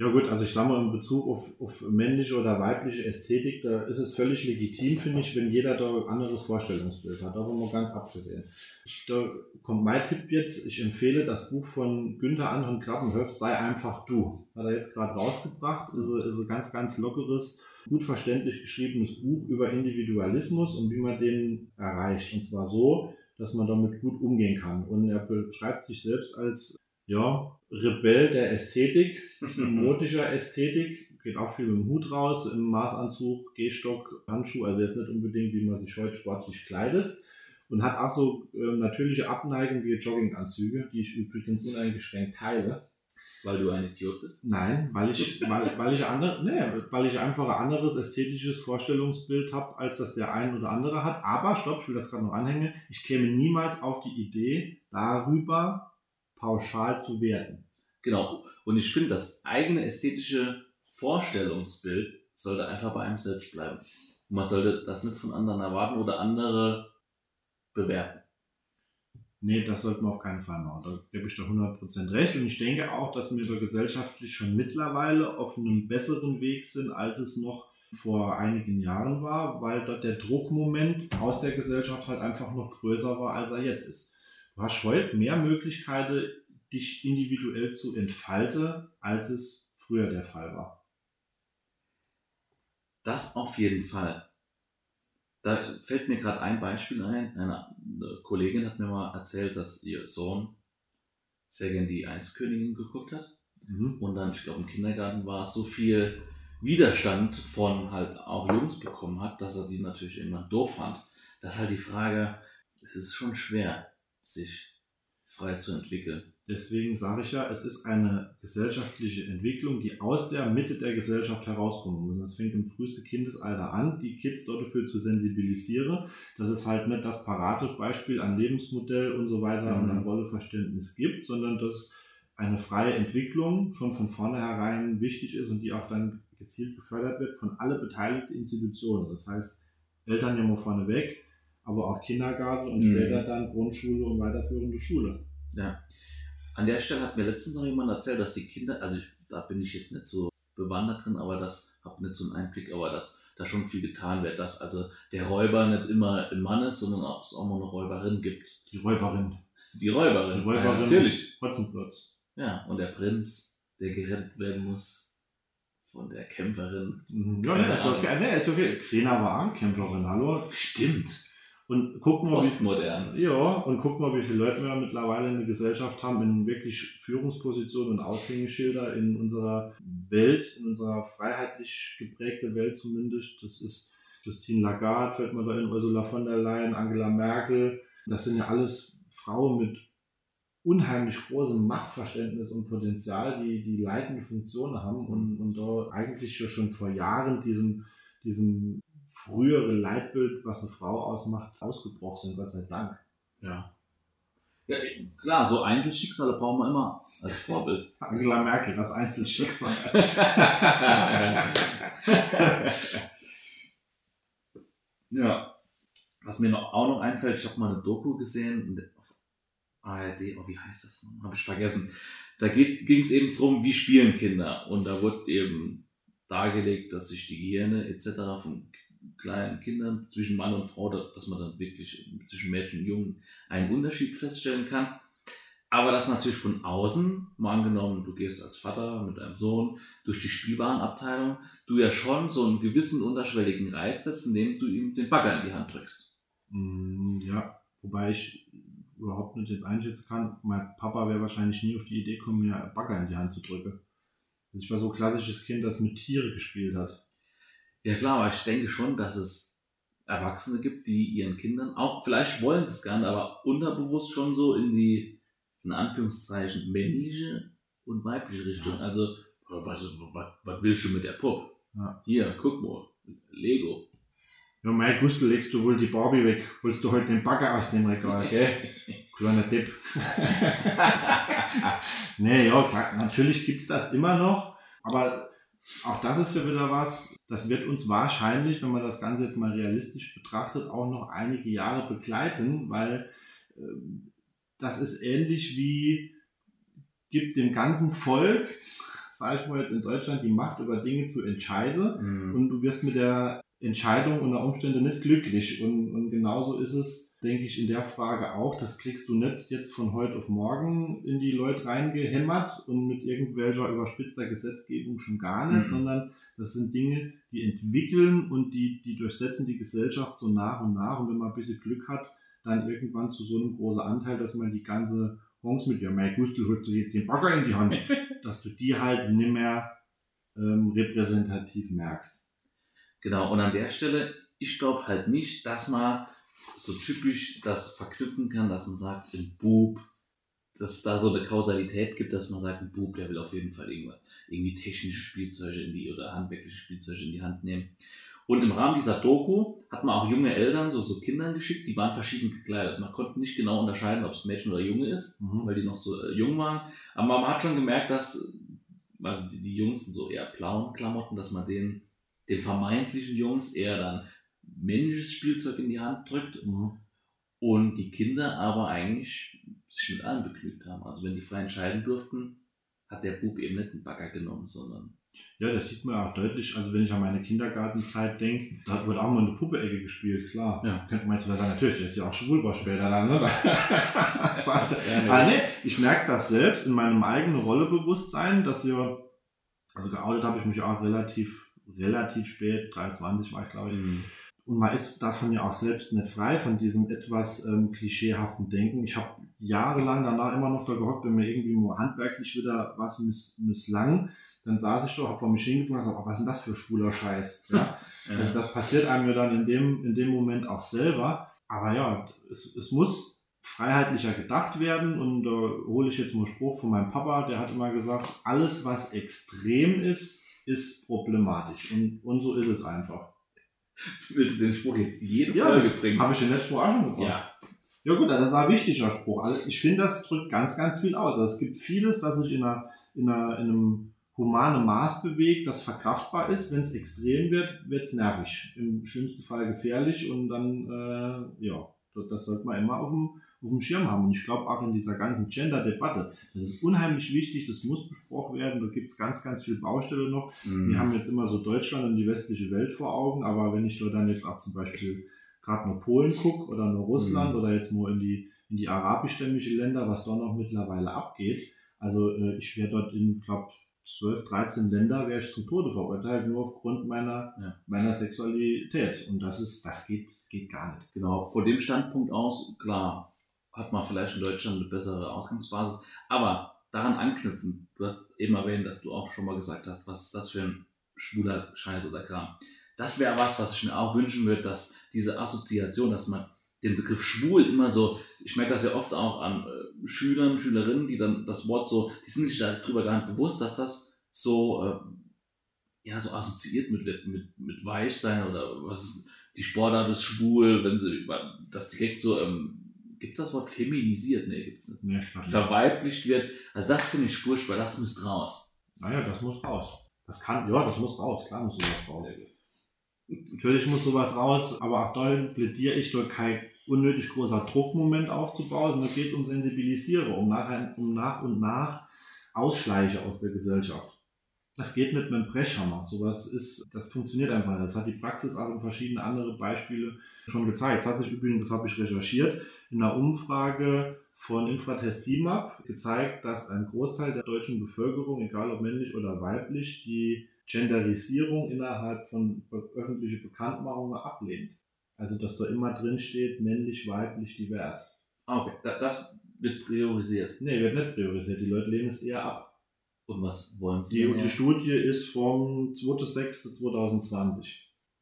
Ja gut, also ich sage mal in Bezug auf, auf männliche oder weibliche Ästhetik, da ist es völlig legitim, finde ich, wenn jeder da ein anderes Vorstellungsbild hat, davon mal ganz abgesehen. Ich, da kommt mein Tipp jetzt, ich empfehle das Buch von Günther Anton Krabbenhöft, Sei einfach du. Hat er jetzt gerade rausgebracht, ist, ist ein ganz, ganz lockeres, gut verständlich geschriebenes Buch über Individualismus und wie man den erreicht. Und zwar so, dass man damit gut umgehen kann. Und er beschreibt sich selbst als ja, Rebell der Ästhetik, *laughs* modischer Ästhetik, geht auch viel mit dem Hut raus, im Maßanzug, Gehstock, Handschuh, also jetzt nicht unbedingt, wie man sich heute sportlich kleidet. Und hat auch so äh, natürliche Abneigung wie Jogginganzüge, die ich übrigens uneingeschränkt teile. Weil du ein Idiot bist? Nein, weil ich, weil, weil ich andere, nee, weil ich einfach ein anderes ästhetisches Vorstellungsbild habe, als das der ein oder andere hat. Aber stopp, ich will das gerade noch anhängen. Ich käme niemals auf die Idee, darüber pauschal zu werten. Genau. Und ich finde, das eigene ästhetische Vorstellungsbild sollte einfach bei einem selbst bleiben. Und man sollte das nicht von anderen erwarten oder andere bewerten. Nee, das sollte man auf keinen Fall machen. Da gebe ich da 100% recht. Und ich denke auch, dass wir da gesellschaftlich schon mittlerweile auf einem besseren Weg sind, als es noch vor einigen Jahren war, weil dort der Druckmoment aus der Gesellschaft halt einfach noch größer war, als er jetzt ist. Du hast heute mehr Möglichkeiten, dich individuell zu entfalten, als es früher der Fall war. Das auf jeden Fall. Da fällt mir gerade ein Beispiel ein. Eine, Kollegin hat mir mal erzählt, dass ihr Sohn sehr gern die Eiskönigin geguckt hat. Mhm. Und dann, ich glaube, im Kindergarten war es so viel Widerstand von halt auch Jungs bekommen hat, dass er die natürlich irgendwann doof fand. Das ist halt die Frage, es ist schon schwer, sich frei zu entwickeln. Deswegen sage ich ja, es ist eine gesellschaftliche Entwicklung, die aus der Mitte der Gesellschaft herauskommen muss. Das fängt im frühesten Kindesalter an, die Kids dort dafür zu sensibilisieren, dass es halt nicht das Paratebeispiel an Lebensmodell und so weiter mhm. und an Rolleverständnis gibt, sondern dass eine freie Entwicklung schon von vornherein wichtig ist und die auch dann gezielt gefördert wird von alle beteiligten Institutionen. Das heißt, Eltern ja mal vorneweg, aber auch Kindergarten und mhm. später dann Grundschule und weiterführende Schule. Ja. An der Stelle hat mir letztens noch jemand erzählt, dass die Kinder, also ich, da bin ich jetzt nicht so bewandert drin, aber das habe nicht so einen Einblick, aber dass da schon viel getan wird, dass also der Räuber nicht immer ein Mann ist, sondern auch, es auch mal eine Räuberin gibt. Die Räuberin. Die Räuberin. Die Räuberin. Ja, natürlich. Hotzenplotz. Ja, und der Prinz, der gerettet werden muss von der Kämpferin. Mhm. Ja, ja, ist okay. Nee, ist okay. Xena war auch Kämpferin, hallo? Stimmt. Und gucken wir, Postmodern. Wie, ja, und gucken wir, wie viele Leute wir mittlerweile in der Gesellschaft haben, in wirklich Führungspositionen und Aushängeschilder in unserer Welt, in unserer freiheitlich geprägten Welt zumindest. Das ist Christine Lagarde, fällt man da in, Ursula von der Leyen, Angela Merkel. Das sind ja alles Frauen mit unheimlich großem Machtverständnis und Potenzial, die, die leitende Funktionen haben und, und da eigentlich ja schon vor Jahren diesen, diesen frühere Leitbild, was eine Frau ausmacht, ausgebrochen sind, Gott sei Dank. Ja. Ja, klar, so Einzelschicksale brauchen wir immer als Vorbild. *laughs* Angela Merkel, das Einzelschicksal. *laughs* ja. Was mir noch, auch noch einfällt, ich habe mal eine Doku gesehen auf ARD, oh, wie heißt das noch? Habe ich vergessen. Da ging es eben drum, wie spielen Kinder. Und da wurde eben dargelegt, dass sich die Gehirne etc. von kleinen Kindern zwischen Mann und Frau, dass man dann wirklich zwischen Mädchen und Jungen einen Unterschied feststellen kann. Aber das natürlich von außen, mal angenommen, du gehst als Vater mit deinem Sohn durch die Spielwarenabteilung, du ja schon so einen gewissen unterschwelligen Reiz setzt, indem du ihm den Bagger in die Hand drückst. Mm, ja, wobei ich überhaupt nicht jetzt einschätzen kann, mein Papa wäre wahrscheinlich nie auf die Idee gekommen, mir einen Bagger in die Hand zu drücken. Also ich war so ein klassisches Kind, das mit Tiere gespielt hat. Ja klar, aber ich denke schon, dass es Erwachsene gibt, die ihren Kindern, auch vielleicht wollen sie es gar nicht, aber unterbewusst schon so in die, in Anführungszeichen, männliche und weibliche Richtung. Ja. Also, was, was, was willst du mit der Puppe? Ja. Hier, guck mal, Lego. Ja, mein Gustel legst du wohl die Barbie weg. Holst du heute halt den Bagger aus dem Regal, gell? *laughs* Kleiner Tipp. *laughs* nee, ja, natürlich gibt's das immer noch, aber auch das ist ja wieder was, das wird uns wahrscheinlich, wenn man das Ganze jetzt mal realistisch betrachtet, auch noch einige Jahre begleiten, weil äh, das ist ähnlich wie gibt dem ganzen Volk, *laughs* sage ich mal jetzt in Deutschland, die Macht über Dinge zu entscheiden mhm. und du wirst mit der Entscheidung unter Umständen nicht glücklich und, und genauso ist es denke ich, in der Frage auch. Das kriegst du nicht jetzt von heute auf morgen in die Leute reingehämmert und mit irgendwelcher überspitzter Gesetzgebung schon gar nicht, mhm. sondern das sind Dinge, die entwickeln und die, die durchsetzen die Gesellschaft so nach und nach. Und wenn man ein bisschen Glück hat, dann irgendwann zu so einem großen Anteil, dass man die ganze Chance mit, ja, mein Gustel holt du jetzt den Bagger in die Hand, *laughs* dass du die halt nicht mehr ähm, repräsentativ merkst. Genau, und an der Stelle, ich glaube halt nicht, dass man so typisch das verknüpfen kann, dass man sagt, ein Bub, dass es da so eine Kausalität gibt, dass man sagt, ein Bub, der will auf jeden Fall irgendwie technische Spielzeuge in die oder handwerkliche Spielzeuge in die Hand nehmen. Und im Rahmen dieser Doku hat man auch junge Eltern, so, so Kindern geschickt, die waren verschieden gekleidet. Man konnte nicht genau unterscheiden, ob es Mädchen oder Junge ist, mhm. weil die noch so äh, jung waren. Aber man hat schon gemerkt, dass also die, die Jungs sind so eher blauen Klamotten, dass man den, den vermeintlichen Jungs eher dann männliches Spielzeug in die Hand drückt mhm. und die Kinder aber eigentlich sich mit allem begnügt haben. Also wenn die frei entscheiden durften, hat der Bub eben nicht den Bagger genommen, sondern ja, das sieht man auch deutlich. Also wenn ich an meine Kindergartenzeit denke, da wurde auch mal eine Puppe-Ecke gespielt, klar. Ja. Könnte man jetzt wieder sagen, natürlich, der ist ja auch schwul war später dann, ne? *laughs* ja, nee. Ich merke das selbst in meinem eigenen Rollebewusstsein, dass ihr, also geoutet habe ich mich auch relativ, relativ spät, 23 war ich glaube ich, mhm. Und man ist davon ja auch selbst nicht frei, von diesem etwas ähm, klischeehaften Denken. Ich habe jahrelang danach immer noch da gehockt, wenn mir irgendwie nur handwerklich wieder was miss misslang, dann saß ich doch, hab vor mich hingeguckt und gesagt, oh, was ist denn das für schwuler Scheiß? Ja? *laughs* ja. Also das passiert einem ja dann in dem, in dem Moment auch selber. Aber ja, es, es muss freiheitlicher gedacht werden und da äh, hole ich jetzt mal einen Spruch von meinem Papa, der hat immer gesagt, alles was extrem ist, ist problematisch. Und, und so ist es einfach. *laughs* Du willst den Spruch jetzt jede ja, Folge bringen. Habe ich den letzten Spruch auch schon gebracht. Ja. Ja gut, das ist ein wichtiger Spruch. Also ich finde, das drückt ganz, ganz viel aus. Also es gibt vieles, das sich in, einer, in, einer, in einem humanen Maß bewegt, das verkraftbar ist. Wenn es extrem wird, wird es nervig. Im schlimmsten Fall gefährlich und dann, äh, ja, das sollte man immer auf dem auf dem Schirm haben. Und ich glaube auch in dieser ganzen Gender-Debatte, das ist unheimlich wichtig, das muss besprochen werden. Da gibt es ganz, ganz viel Baustelle noch. Mhm. Wir haben jetzt immer so Deutschland und die westliche Welt vor Augen, aber wenn ich nur dann jetzt auch zum Beispiel gerade nur Polen gucke oder nur Russland mhm. oder jetzt nur in die, in die arabischstämmige Länder, was da noch mittlerweile abgeht. Also äh, ich wäre dort in, glaube 12, 13 Länder wäre ich zum Tode verurteilt, nur aufgrund meiner, ja. meiner Sexualität. Und das ist, das geht, geht gar nicht. Genau, vor dem Standpunkt aus, klar, hat man vielleicht in Deutschland eine bessere Ausgangsbasis. Aber daran anknüpfen, du hast eben erwähnt, dass du auch schon mal gesagt hast, was ist das für ein schwuler Scheiß oder Kram. Das wäre was, was ich mir auch wünschen würde, dass diese Assoziation, dass man den Begriff schwul immer so, ich merke das ja oft auch an äh, Schülern, Schülerinnen, die dann das Wort so, die sind sich darüber gar nicht bewusst, dass das so, äh, ja, so assoziiert mit, mit, mit Weichsein oder was ist, die Sportart ist schwul, wenn sie das direkt so ähm, gibt es das Wort feminisiert? Nee, gibt es nicht. Nee, Verweiblicht wird. Also das finde ich furchtbar, das müsste raus. Naja, das muss raus. Das kann, ja, das muss raus, klar muss sowas raus. Natürlich muss sowas raus, aber auch da plädiere ich dort kein unnötig großer Druckmoment aufzubauen, sondern geht es um Sensibilisierung, um, nachher, um nach und nach Ausschleiche aus der Gesellschaft. Das geht mit einem Brechhammer. Sowas ist, das funktioniert einfach nicht. Das hat die Praxis auch in verschiedene andere Beispiele schon gezeigt. Das hat sich übrigens, das habe ich recherchiert, in einer Umfrage von Infratest DIMAP gezeigt, dass ein Großteil der deutschen Bevölkerung, egal ob männlich oder weiblich, die Genderisierung innerhalb von öffentlichen Bekanntmachungen ablehnt. Also, dass da immer drin steht, männlich, weiblich, divers. Ah, okay. Das wird priorisiert. Nee, wird nicht priorisiert. Die Leute lehnen es eher ab. Und was wollen Sie? Die, die Studie ist vom 2.6.2020.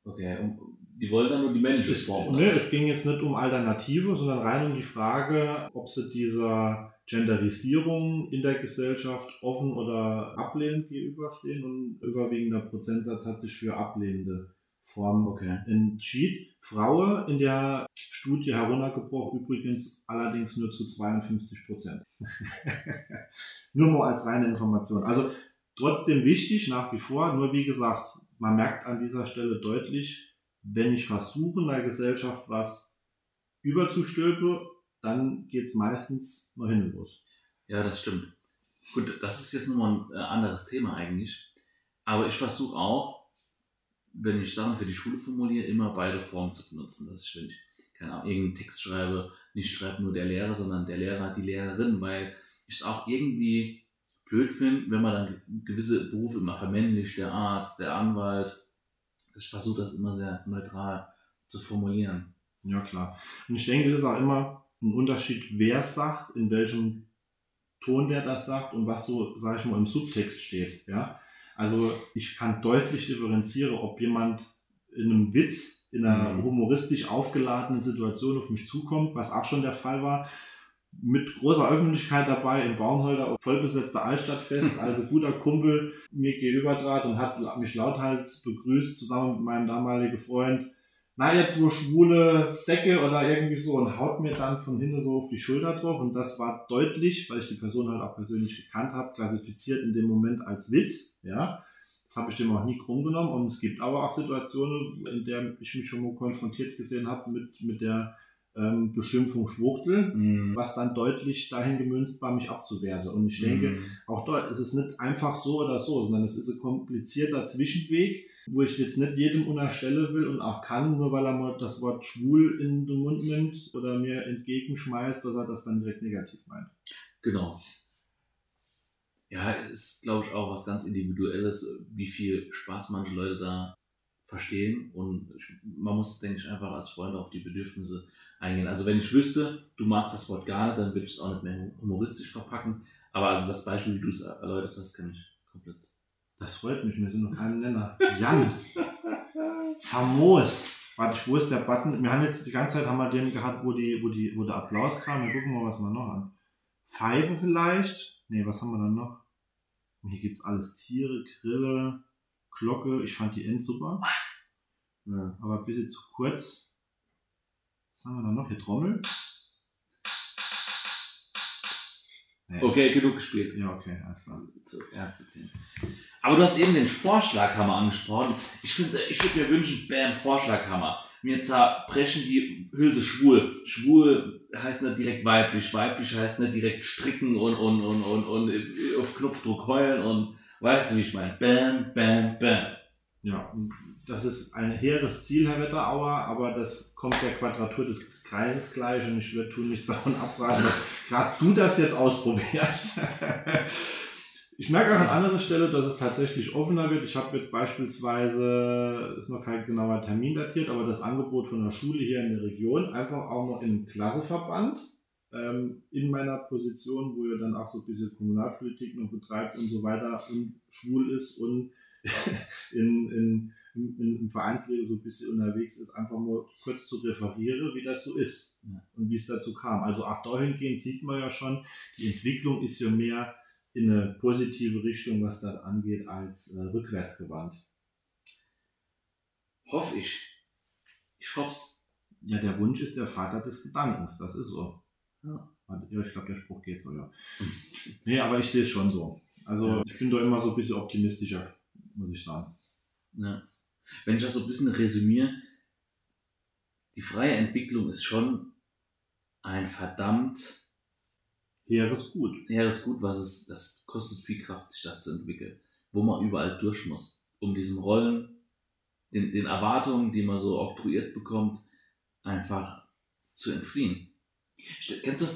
Okay, und die wollen dann nur die männliche Form. Ne, es ging jetzt nicht um Alternative, sondern rein um die Frage, ob sie dieser Genderisierung in der Gesellschaft offen oder ablehnend gegenüberstehen und überwiegender Prozentsatz hat sich für ablehnende Formen okay. entschieden. Frauen in der Studie heruntergebrochen, übrigens allerdings nur zu 52 Prozent. *laughs* nur mal als reine Information. Also trotzdem wichtig nach wie vor, nur wie gesagt, man merkt an dieser Stelle deutlich, wenn ich versuche, in der Gesellschaft was überzustülpen, dann geht es meistens nach hinten los. Ja, das stimmt. Gut, das ist jetzt nochmal ein äh, anderes Thema eigentlich. Aber ich versuche auch, wenn ich Sachen für die Schule formuliere, immer beide Formen zu benutzen. Ich, wenn ich keine Ahnung, irgendeinen Text schreibe, nicht schreibt nur der Lehrer, sondern der Lehrer, die Lehrerin, weil ich es auch irgendwie blöd finde, wenn man dann gewisse Berufe immer vermännlicht, der Arzt, der Anwalt. Ich versuche das immer sehr neutral zu formulieren. Ja, klar. Und ich denke, das ist auch immer ein Unterschied, wer es sagt, in welchem Ton der das sagt und was so, sage ich mal, im Subtext steht. Ja? Also ich kann deutlich differenzieren, ob jemand in einem Witz, in einer mhm. humoristisch aufgeladenen Situation auf mich zukommt, was auch schon der Fall war, mit großer Öffentlichkeit dabei in Baumholder, vollbesetzter Altstadtfest, *laughs* also guter Kumpel mir gegenüber trat und hat mich lauthals begrüßt, zusammen mit meinem damaligen Freund. Na, jetzt wo schwule Säcke oder irgendwie so und haut mir dann von hinten so auf die Schulter drauf und das war deutlich, weil ich die Person halt auch persönlich gekannt habe, klassifiziert in dem Moment als Witz, ja. Das habe ich dem auch nie krumm genommen. Und es gibt aber auch Situationen, in der ich mich schon mal konfrontiert gesehen habe mit, mit der ähm, Beschimpfung Schwuchtel, mm. was dann deutlich dahin gemünzt war, mich abzuwerten. Und ich denke, mm. auch dort ist es nicht einfach so oder so, sondern es ist ein komplizierter Zwischenweg, wo ich jetzt nicht jedem unterstellen will und auch kann, nur weil er mal das Wort schwul in den Mund nimmt oder mir entgegenschmeißt, dass er das dann direkt negativ meint. Genau ja, ist, glaube ich, auch was ganz Individuelles, wie viel Spaß manche Leute da verstehen. Und ich, man muss, denke ich, einfach als Freund auf die Bedürfnisse eingehen. Also wenn ich wüsste, du magst das Wort gar nicht, dann würde ich es auch nicht mehr humoristisch verpacken. Aber also das Beispiel, wie du es erläutert hast, kenne ich komplett. Das freut mich, wir sind noch kein Nenner. Jan! *laughs* Famos! Warte, wo ist der Button? Wir haben jetzt die ganze Zeit haben wir den gehabt, wo die, wo die, wo der Applaus kam. Wir gucken mal, was wir noch haben. Pfeife vielleicht. Ne, was haben wir dann noch? Hier gibt's alles. Tiere, Grille, Glocke. Ich fand die End super. Ja, aber ein bisschen zu kurz. Was haben wir dann noch? Hier Trommel. Nee. Okay, genug gespielt. Ja, okay, alles klar. Zu Themen. Aber du hast eben den Vorschlaghammer angesprochen. Ich ich würde mir wünschen, Bam, Vorschlaghammer mir zerbrechen die Hülse schwul. Schwul heißt nicht direkt weiblich, weiblich heißt nicht direkt stricken und, und, und, und, und auf Knopfdruck heulen und weißt du, wie ich meine? Bam, bam, bam. Ja, das ist ein hehres Ziel, Herr Wetterauer, aber das kommt der Quadratur des Kreises gleich und ich würde tun nichts *laughs* davon abraten, dass gerade du das jetzt ausprobierst. *laughs* Ich merke auch an anderer Stelle, dass es tatsächlich offener wird. Ich habe jetzt beispielsweise, ist noch kein genauer Termin datiert, aber das Angebot von der Schule hier in der Region einfach auch noch im Klasseverband ähm, in meiner Position, wo ihr dann auch so ein bisschen Kommunalpolitik noch betreibt und so weiter und schwul ist und *laughs* in, in, in, im Vereinsleben so ein bisschen unterwegs ist, einfach nur kurz zu referieren, wie das so ist und wie es dazu kam. Also auch dahingehend sieht man ja schon, die Entwicklung ist ja mehr in eine positive Richtung, was das angeht, als äh, rückwärts gewandt. Hoffe ich. Ich hoffe es. Ja, der Wunsch ist der Vater des Gedankens, das ist so. Ja. Ja, ich glaube, der Spruch geht so, ja. nee, aber ich sehe es schon so. Also ich bin da immer so ein bisschen optimistischer, muss ich sagen. Ja. Wenn ich das so ein bisschen resümiere, die freie Entwicklung ist schon ein verdammt hehres Gut. Hehres Gut, was es, das kostet viel Kraft, sich das zu entwickeln. Wo man überall durch muss, um diesen Rollen, den, den Erwartungen, die man so oktroyiert bekommt, einfach zu entfliehen. Kennst du,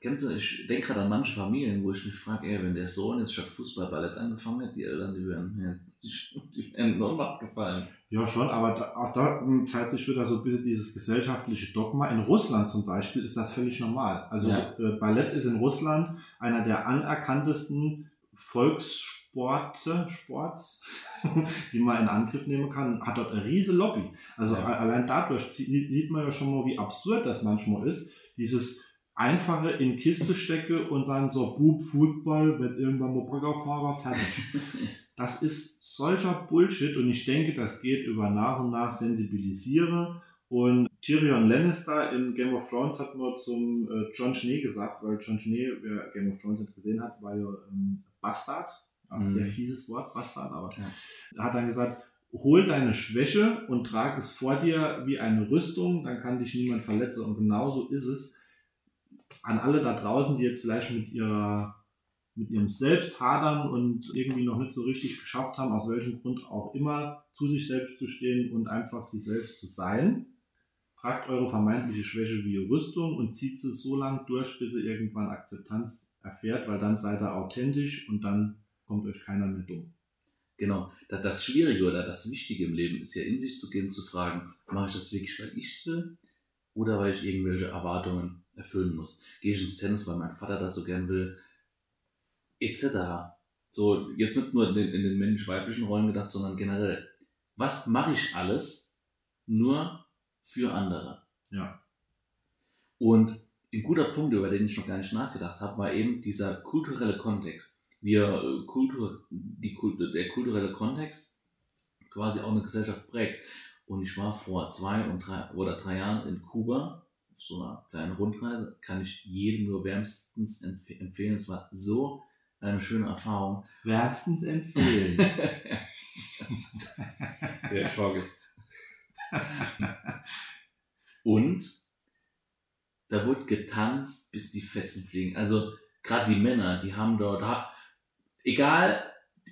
Kennst du, ich denke gerade an manche Familien, wo ich mich frage, ey, wenn der Sohn jetzt statt Fußball Ballett angefangen hat, die Eltern, die werden, die, die werden nur abgefallen. Ja, schon, aber da, auch da zeigt sich wieder so ein bisschen dieses gesellschaftliche Dogma. In Russland zum Beispiel ist das völlig normal. Also ja. äh, Ballett ist in Russland einer der anerkanntesten Volkssporte, Sports, *laughs* die man in Angriff nehmen kann, hat dort eine riese Lobby. Also ja. allein dadurch sieht man ja schon mal, wie absurd das manchmal ist. Dieses einfache in Kiste stecke und sagen so, Bub, Fußball, wird irgendwann mal Baggerfahrer, fertig. *laughs* das ist solcher Bullshit und ich denke, das geht über nach und nach sensibilisiere und Tyrion Lannister in Game of Thrones hat nur zum äh, John Schnee gesagt, weil John Schnee, wer Game of Thrones nicht gesehen hat, war ja ähm, Bastard. Ein mhm. sehr fieses Wort, Bastard, aber ja. er hat dann gesagt, hol deine Schwäche und trag es vor dir wie eine Rüstung, dann kann dich niemand verletzen. Und genauso ist es an alle da draußen, die jetzt vielleicht mit ihrer mit ihrem Selbst hadern und irgendwie noch nicht so richtig geschafft haben, aus welchem Grund auch immer, zu sich selbst zu stehen und einfach sich selbst zu sein. Tragt eure vermeintliche Schwäche wie Rüstung und zieht sie so lang durch, bis ihr irgendwann Akzeptanz erfährt, weil dann seid ihr authentisch und dann kommt euch keiner mehr dumm. Genau. Das Schwierige oder das Wichtige im Leben ist ja in sich zu gehen, zu fragen, mache ich das wirklich, weil ich es will oder weil ich irgendwelche Erwartungen erfüllen muss. Gehe ich ins Tennis, weil mein Vater das so gern will, etc. So, jetzt nicht nur in den, in den männlich-weiblichen Rollen gedacht, sondern generell. Was mache ich alles nur für andere? Ja. Und ein guter Punkt, über den ich noch gar nicht nachgedacht habe, war eben dieser kulturelle Kontext. Wir, äh, Kultur, die, der kulturelle Kontext quasi auch eine Gesellschaft prägt. Und ich war vor zwei und drei oder drei Jahren in Kuba auf so einer kleinen Rundreise. Kann ich jedem nur wärmstens empf empfehlen. Es war so eine schöne Erfahrung. Wärmstens empfehlen. *laughs* Der Schock ist. Und da wurde getanzt, bis die Fetzen fliegen. Also gerade die Männer, die haben dort, egal,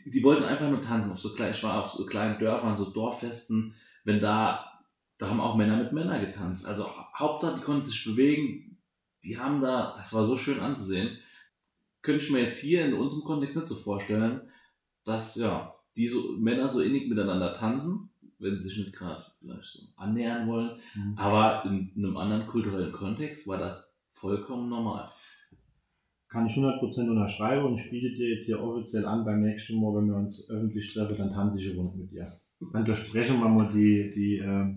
die wollten einfach nur tanzen. Auf so ich war auf so kleinen Dörfern, so Dorffesten wenn da, da haben auch Männer mit Männern getanzt. Also Hauptsache, die konnten sich bewegen. Die haben da, das war so schön anzusehen. Könnte ich mir jetzt hier in unserem Kontext nicht so vorstellen, dass ja, die so, Männer so innig miteinander tanzen, wenn sie sich nicht gerade vielleicht so annähern wollen. Mhm. Aber in, in einem anderen kulturellen Kontext war das vollkommen normal kann ich 100% unterschreiben und ich biete dir jetzt hier offiziell an, beim nächsten Mal, wenn wir uns öffentlich treffen, dann tanze ich Runde mit dir. Dann durchsprechen wir mal die, die, äh,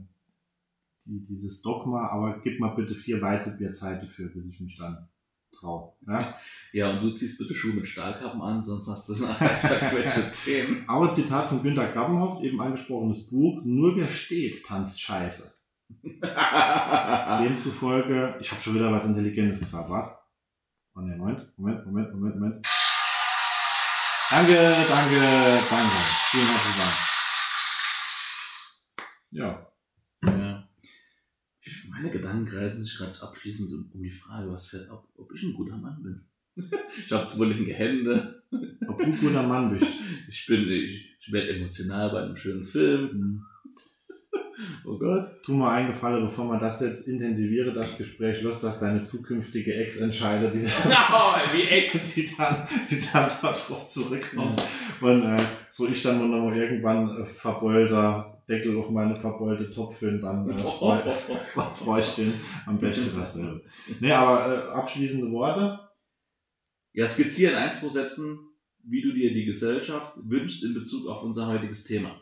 die, dieses Dogma, aber gib mal bitte vier Weizenbier Zeit dafür, bis ich mich dann traue. Ja? ja, und du ziehst bitte Schuhe mit Stahlkappen an, sonst hast du nachher *laughs* zerquetschte Zähne. Aber Zitat von Günter Gabbenhoff, eben angesprochenes Buch, nur wer steht, tanzt scheiße. *laughs* Demzufolge, ich habe schon wieder was Intelligentes gesagt, warte. Oh ne, Moment, Moment, Moment, Moment, Moment. Danke, danke, danke. Vielen herzlichen Dank. Ja. ja. Meine Gedanken kreisen sich gerade abschließend um die Frage, was für, ob, ob ich ein guter Mann bin. *laughs* ich habe linke Hände. Ob du ein guter Mann bist. *laughs* Ich bin, ich, ich werde emotional bei einem schönen Film. Mhm. Oh Gott. Tu mal einen Gefallen, bevor man das jetzt intensiviere, das Gespräch los, dass deine zukünftige Ex entscheidet, die, *laughs* oh, wie Ex. die dann, die dann darauf zurückkommt. Mhm. Und äh, so ich dann noch irgendwann äh, verbeulter Deckel auf meine verbeulte Topf und dann äh, freue *laughs* freu *laughs* ich den am besten dasselbe. Nee, aber äh, abschließende Worte. Ja, skizzieren ein, zwei Sätzen, wie du dir die Gesellschaft wünschst in Bezug auf unser heutiges Thema.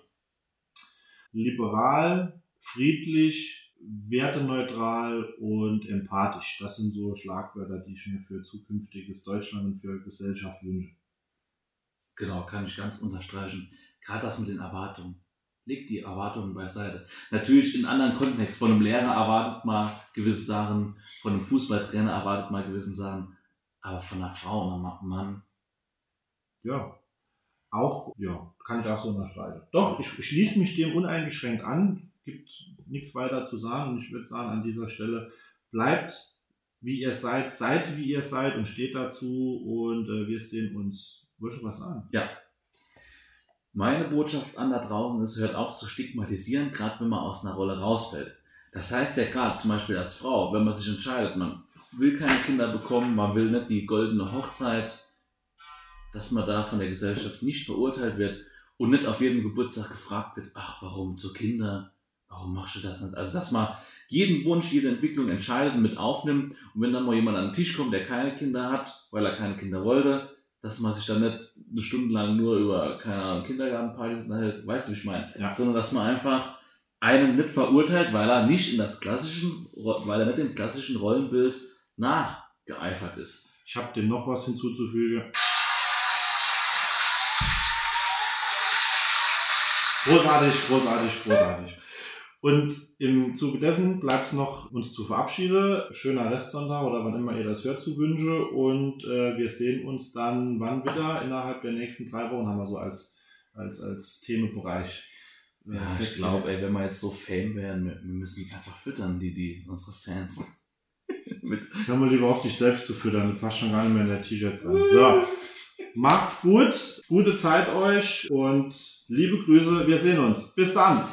Liberal, friedlich, werteneutral und empathisch. Das sind so Schlagwörter, die ich mir für zukünftiges Deutschland und für Gesellschaft wünsche. Genau, kann ich ganz unterstreichen. Gerade das mit den Erwartungen leg die Erwartungen beiseite. Natürlich in anderen Kontext. Von einem Lehrer erwartet man gewisse Sachen, von einem Fußballtrainer erwartet man gewisse Sachen, aber von einer Frau und einem Mann. Ja. Auch, ja, kann ich auch so unterstreichen. Doch, ich, schließe mich dem uneingeschränkt an. Gibt nichts weiter zu sagen und ich würde sagen, an dieser Stelle bleibt wie ihr seid, seid wie ihr seid und steht dazu und äh, wir sehen uns. Wollte schon was sagen? Ja, meine Botschaft an da draußen ist, hört auf zu stigmatisieren, gerade wenn man aus einer Rolle rausfällt. Das heißt ja gerade zum Beispiel als Frau, wenn man sich entscheidet, man will keine Kinder bekommen, man will nicht die goldene Hochzeit, dass man da von der Gesellschaft nicht verurteilt wird und nicht auf jedem Geburtstag gefragt wird, ach, warum zu Kinder, warum machst du das nicht? Also, dass man jeden Wunsch, jede Entwicklung entscheidet und mit aufnimmt und wenn dann mal jemand an den Tisch kommt, der keine Kinder hat, weil er keine Kinder wollte, dass man sich dann nicht eine Stunde lang nur über, keine Ahnung, Kindergartenpartys unterhält, weißt du, wie ich meine? Ja. Sondern dass man einfach einen nicht verurteilt, weil er nicht in das klassischen, weil er nicht dem klassischen Rollenbild nachgeeifert ist. Ich habe dem noch was hinzuzufügen. Großartig, großartig, großartig. Und im Zuge dessen bleibt es noch, uns zu verabschieden. Schöner Restsonntag oder wann immer ihr das hört zu wünsche. Und äh, wir sehen uns dann wann wieder? Innerhalb der nächsten drei Wochen haben wir so als, als, als Themenbereich. Äh, ja, ich glaube, ey, wenn wir jetzt so Fame werden, wir, wir müssen einfach füttern, die, die, unsere Fans. *laughs* Mit. Hör mal lieber auf dich selbst zu füttern, das passt schon gar nicht mehr in der T-Shirts an. So. Macht's gut, gute Zeit euch und liebe Grüße, wir sehen uns. Bis dann!